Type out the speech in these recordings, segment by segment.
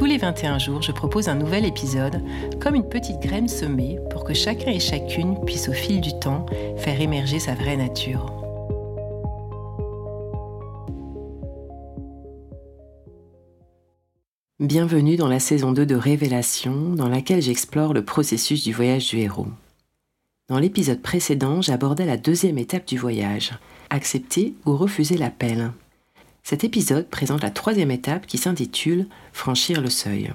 Tous les 21 jours, je propose un nouvel épisode, comme une petite graine semée pour que chacun et chacune puisse au fil du temps faire émerger sa vraie nature. Bienvenue dans la saison 2 de Révélation, dans laquelle j'explore le processus du voyage du héros. Dans l'épisode précédent, j'abordais la deuxième étape du voyage, accepter ou refuser l'appel. Cet épisode présente la troisième étape qui s'intitule Franchir le seuil.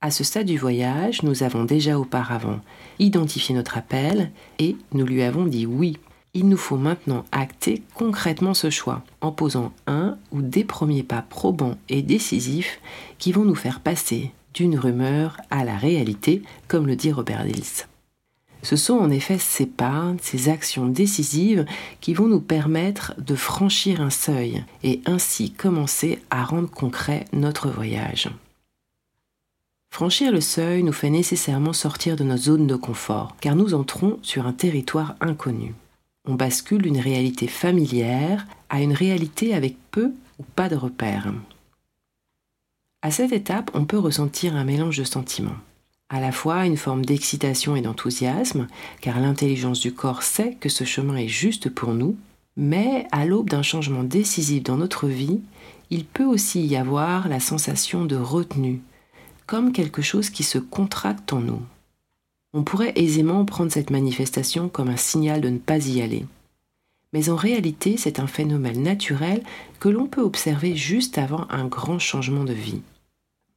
À ce stade du voyage, nous avons déjà auparavant identifié notre appel et nous lui avons dit oui. Il nous faut maintenant acter concrètement ce choix en posant un ou des premiers pas probants et décisifs qui vont nous faire passer d'une rumeur à la réalité, comme le dit Robert Dills. Ce sont en effet ces pas, ces actions décisives qui vont nous permettre de franchir un seuil et ainsi commencer à rendre concret notre voyage. Franchir le seuil nous fait nécessairement sortir de notre zone de confort, car nous entrons sur un territoire inconnu. On bascule d'une réalité familière à une réalité avec peu ou pas de repères. À cette étape, on peut ressentir un mélange de sentiments à la fois une forme d'excitation et d'enthousiasme, car l'intelligence du corps sait que ce chemin est juste pour nous, mais à l'aube d'un changement décisif dans notre vie, il peut aussi y avoir la sensation de retenue, comme quelque chose qui se contracte en nous. On pourrait aisément prendre cette manifestation comme un signal de ne pas y aller. Mais en réalité, c'est un phénomène naturel que l'on peut observer juste avant un grand changement de vie.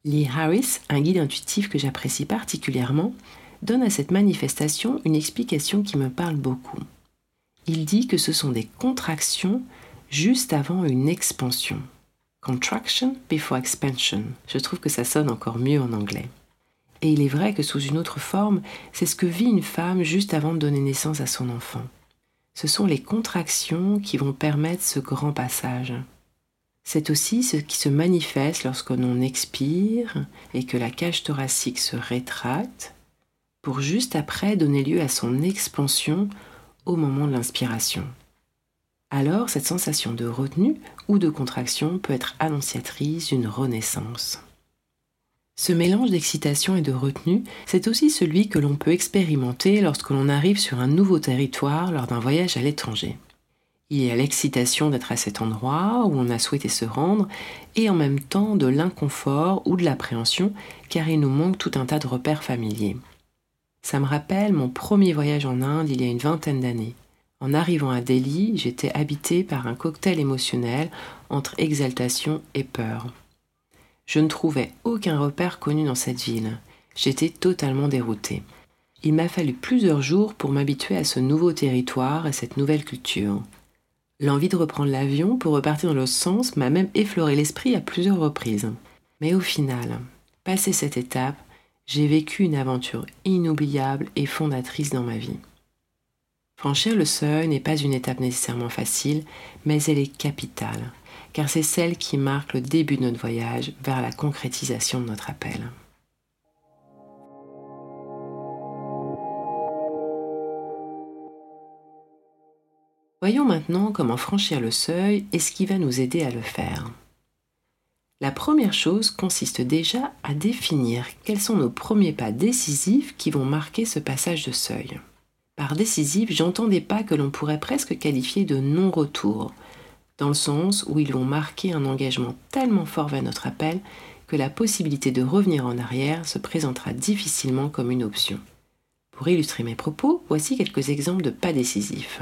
Lee Harris, un guide intuitif que j'apprécie particulièrement, donne à cette manifestation une explication qui me parle beaucoup. Il dit que ce sont des contractions juste avant une expansion. Contraction before expansion. Je trouve que ça sonne encore mieux en anglais. Et il est vrai que sous une autre forme, c'est ce que vit une femme juste avant de donner naissance à son enfant. Ce sont les contractions qui vont permettre ce grand passage. C'est aussi ce qui se manifeste lorsque l'on expire et que la cage thoracique se rétracte pour juste après donner lieu à son expansion au moment de l'inspiration. Alors cette sensation de retenue ou de contraction peut être annonciatrice d'une renaissance. Ce mélange d'excitation et de retenue, c'est aussi celui que l'on peut expérimenter lorsque l'on arrive sur un nouveau territoire lors d'un voyage à l'étranger. Il y a l'excitation d'être à cet endroit où on a souhaité se rendre et en même temps de l'inconfort ou de l'appréhension car il nous manque tout un tas de repères familiers. Ça me rappelle mon premier voyage en Inde il y a une vingtaine d'années. En arrivant à Delhi, j'étais habité par un cocktail émotionnel entre exaltation et peur. Je ne trouvais aucun repère connu dans cette ville. J'étais totalement dérouté. Il m'a fallu plusieurs jours pour m'habituer à ce nouveau territoire et cette nouvelle culture. L'envie de reprendre l'avion pour repartir dans l'autre sens m'a même effleuré l'esprit à plusieurs reprises. Mais au final, passé cette étape, j'ai vécu une aventure inoubliable et fondatrice dans ma vie. Franchir le seuil n'est pas une étape nécessairement facile, mais elle est capitale, car c'est celle qui marque le début de notre voyage vers la concrétisation de notre appel. Voyons maintenant comment franchir le seuil et ce qui va nous aider à le faire. La première chose consiste déjà à définir quels sont nos premiers pas décisifs qui vont marquer ce passage de seuil. Par décisif, j'entends des pas que l'on pourrait presque qualifier de non-retour, dans le sens où ils vont marquer un engagement tellement fort vers notre appel que la possibilité de revenir en arrière se présentera difficilement comme une option. Pour illustrer mes propos, voici quelques exemples de pas décisifs.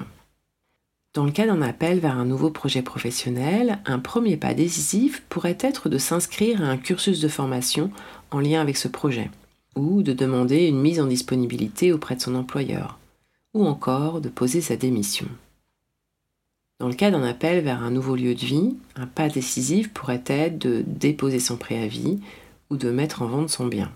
Dans le cas d'un appel vers un nouveau projet professionnel, un premier pas décisif pourrait être de s'inscrire à un cursus de formation en lien avec ce projet, ou de demander une mise en disponibilité auprès de son employeur, ou encore de poser sa démission. Dans le cas d'un appel vers un nouveau lieu de vie, un pas décisif pourrait être de déposer son préavis ou de mettre en vente son bien.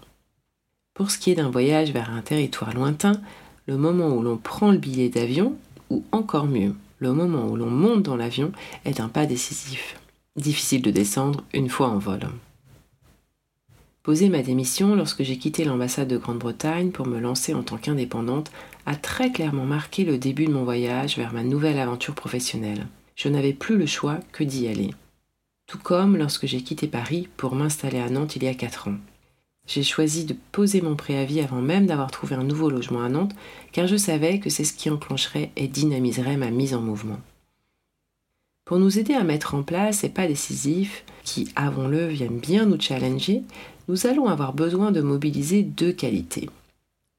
Pour ce qui est d'un voyage vers un territoire lointain, le moment où l'on prend le billet d'avion, ou encore mieux, le moment où l'on monte dans l'avion, est un pas décisif. Difficile de descendre une fois en vol. Poser ma démission lorsque j'ai quitté l'ambassade de Grande-Bretagne pour me lancer en tant qu'indépendante a très clairement marqué le début de mon voyage vers ma nouvelle aventure professionnelle. Je n'avais plus le choix que d'y aller. Tout comme lorsque j'ai quitté Paris pour m'installer à Nantes il y a 4 ans. J'ai choisi de poser mon préavis avant même d'avoir trouvé un nouveau logement à Nantes, car je savais que c'est ce qui enclencherait et dynamiserait ma mise en mouvement. Pour nous aider à mettre en place ces pas décisifs, qui, avons-le, viennent bien nous challenger, nous allons avoir besoin de mobiliser deux qualités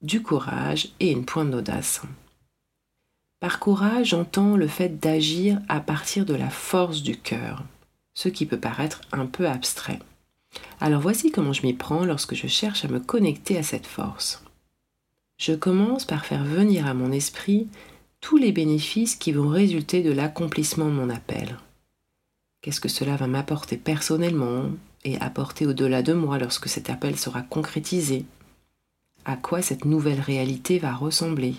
du courage et une pointe d'audace. Par courage, j'entends le fait d'agir à partir de la force du cœur, ce qui peut paraître un peu abstrait. Alors voici comment je m'y prends lorsque je cherche à me connecter à cette force. Je commence par faire venir à mon esprit tous les bénéfices qui vont résulter de l'accomplissement de mon appel. Qu'est-ce que cela va m'apporter personnellement et apporter au-delà de moi lorsque cet appel sera concrétisé? À quoi cette nouvelle réalité va ressembler?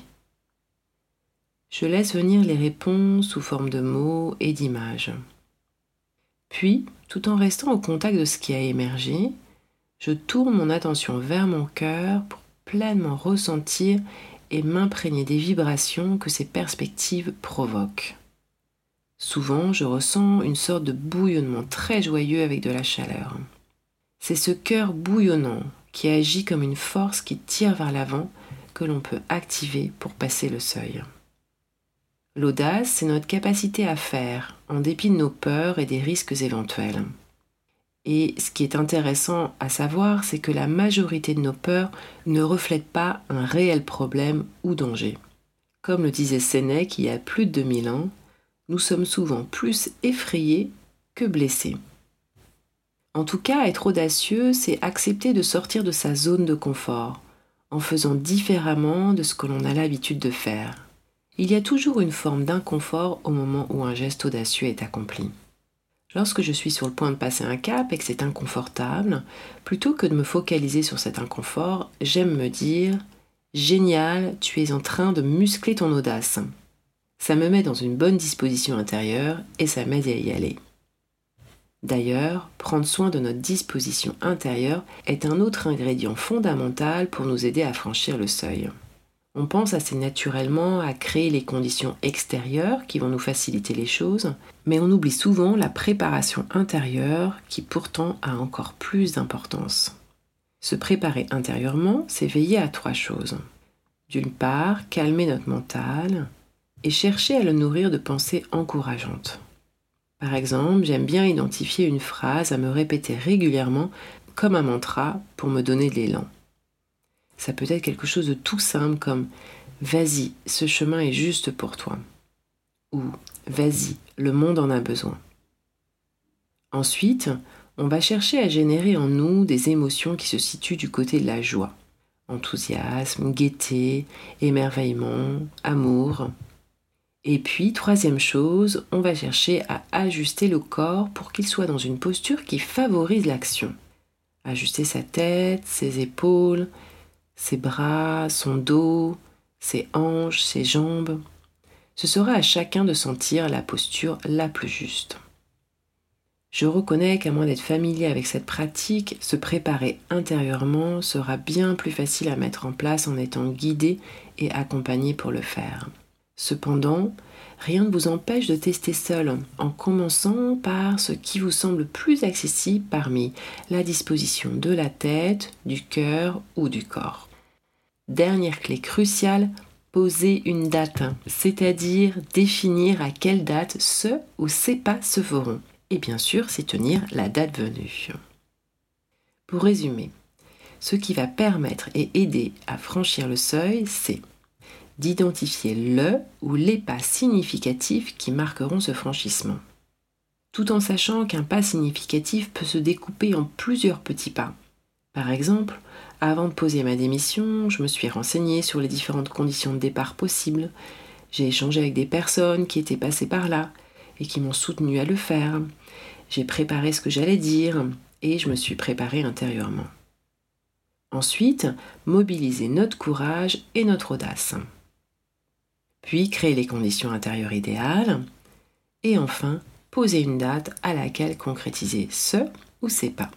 Je laisse venir les réponses sous forme de mots et d'images. Puis, tout en restant au contact de ce qui a émergé, je tourne mon attention vers mon cœur pour pleinement ressentir et m'imprégner des vibrations que ces perspectives provoquent. Souvent, je ressens une sorte de bouillonnement très joyeux avec de la chaleur. C'est ce cœur bouillonnant qui agit comme une force qui tire vers l'avant que l'on peut activer pour passer le seuil. L'audace, c'est notre capacité à faire, en dépit de nos peurs et des risques éventuels. Et ce qui est intéressant à savoir, c'est que la majorité de nos peurs ne reflètent pas un réel problème ou danger. Comme le disait Sénèque il y a plus de 2000 ans, nous sommes souvent plus effrayés que blessés. En tout cas, être audacieux, c'est accepter de sortir de sa zone de confort, en faisant différemment de ce que l'on a l'habitude de faire. Il y a toujours une forme d'inconfort au moment où un geste audacieux est accompli. Lorsque je suis sur le point de passer un cap et que c'est inconfortable, plutôt que de me focaliser sur cet inconfort, j'aime me dire Génial, tu es en train de muscler ton audace. Ça me met dans une bonne disposition intérieure et ça m'aide à y aller. D'ailleurs, prendre soin de notre disposition intérieure est un autre ingrédient fondamental pour nous aider à franchir le seuil. On pense assez naturellement à créer les conditions extérieures qui vont nous faciliter les choses, mais on oublie souvent la préparation intérieure qui pourtant a encore plus d'importance. Se préparer intérieurement, c'est veiller à trois choses. D'une part, calmer notre mental et chercher à le nourrir de pensées encourageantes. Par exemple, j'aime bien identifier une phrase à me répéter régulièrement comme un mantra pour me donner de l'élan. Ça peut être quelque chose de tout simple comme Vas-y, ce chemin est juste pour toi. Ou Vas-y, le monde en a besoin. Ensuite, on va chercher à générer en nous des émotions qui se situent du côté de la joie. Enthousiasme, gaieté, émerveillement, amour. Et puis, troisième chose, on va chercher à ajuster le corps pour qu'il soit dans une posture qui favorise l'action. Ajuster sa tête, ses épaules, ses bras, son dos, ses hanches, ses jambes. Ce sera à chacun de sentir la posture la plus juste. Je reconnais qu'à moins d'être familier avec cette pratique, se préparer intérieurement sera bien plus facile à mettre en place en étant guidé et accompagné pour le faire. Cependant, rien ne vous empêche de tester seul, en commençant par ce qui vous semble plus accessible parmi la disposition de la tête, du cœur ou du corps. Dernière clé cruciale, poser une date, c'est-à-dire définir à quelle date ce ou ces pas se feront, et bien sûr s'y tenir la date venue. Pour résumer, ce qui va permettre et aider à franchir le seuil, c'est d'identifier le ou les pas significatifs qui marqueront ce franchissement. Tout en sachant qu'un pas significatif peut se découper en plusieurs petits pas. Par exemple, avant de poser ma démission, je me suis renseignée sur les différentes conditions de départ possibles. J'ai échangé avec des personnes qui étaient passées par là et qui m'ont soutenu à le faire. J'ai préparé ce que j'allais dire et je me suis préparée intérieurement. Ensuite, mobiliser notre courage et notre audace. Puis créer les conditions intérieures idéales, et enfin poser une date à laquelle concrétiser ce ou ces pas.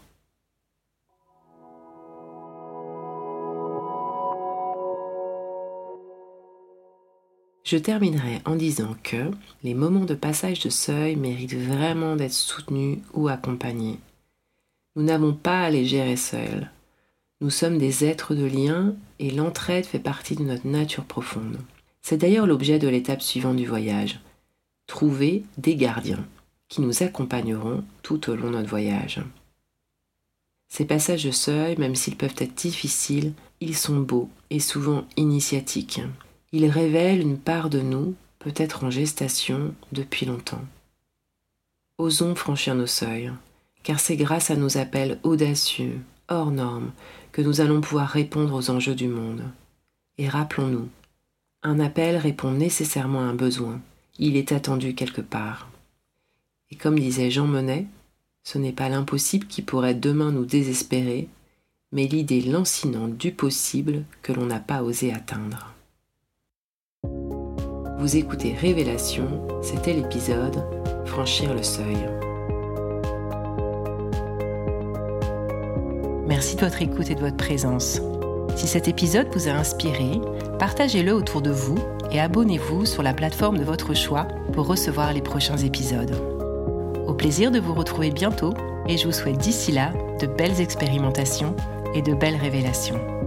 Je terminerai en disant que les moments de passage de seuil méritent vraiment d'être soutenus ou accompagnés. Nous n'avons pas à les gérer seuls. Nous sommes des êtres de lien et l'entraide fait partie de notre nature profonde. C'est d'ailleurs l'objet de l'étape suivante du voyage. Trouver des gardiens qui nous accompagneront tout au long de notre voyage. Ces passages de seuil, même s'ils peuvent être difficiles, ils sont beaux et souvent initiatiques. Il révèle une part de nous, peut-être en gestation depuis longtemps. Osons franchir nos seuils, car c'est grâce à nos appels audacieux, hors normes, que nous allons pouvoir répondre aux enjeux du monde. Et rappelons-nous, un appel répond nécessairement à un besoin, il est attendu quelque part. Et comme disait Jean Monnet, ce n'est pas l'impossible qui pourrait demain nous désespérer, mais l'idée lancinante du possible que l'on n'a pas osé atteindre. Vous écoutez Révélation, c'était l'épisode Franchir le seuil. Merci de votre écoute et de votre présence. Si cet épisode vous a inspiré, partagez-le autour de vous et abonnez-vous sur la plateforme de votre choix pour recevoir les prochains épisodes. Au plaisir de vous retrouver bientôt et je vous souhaite d'ici là de belles expérimentations et de belles révélations.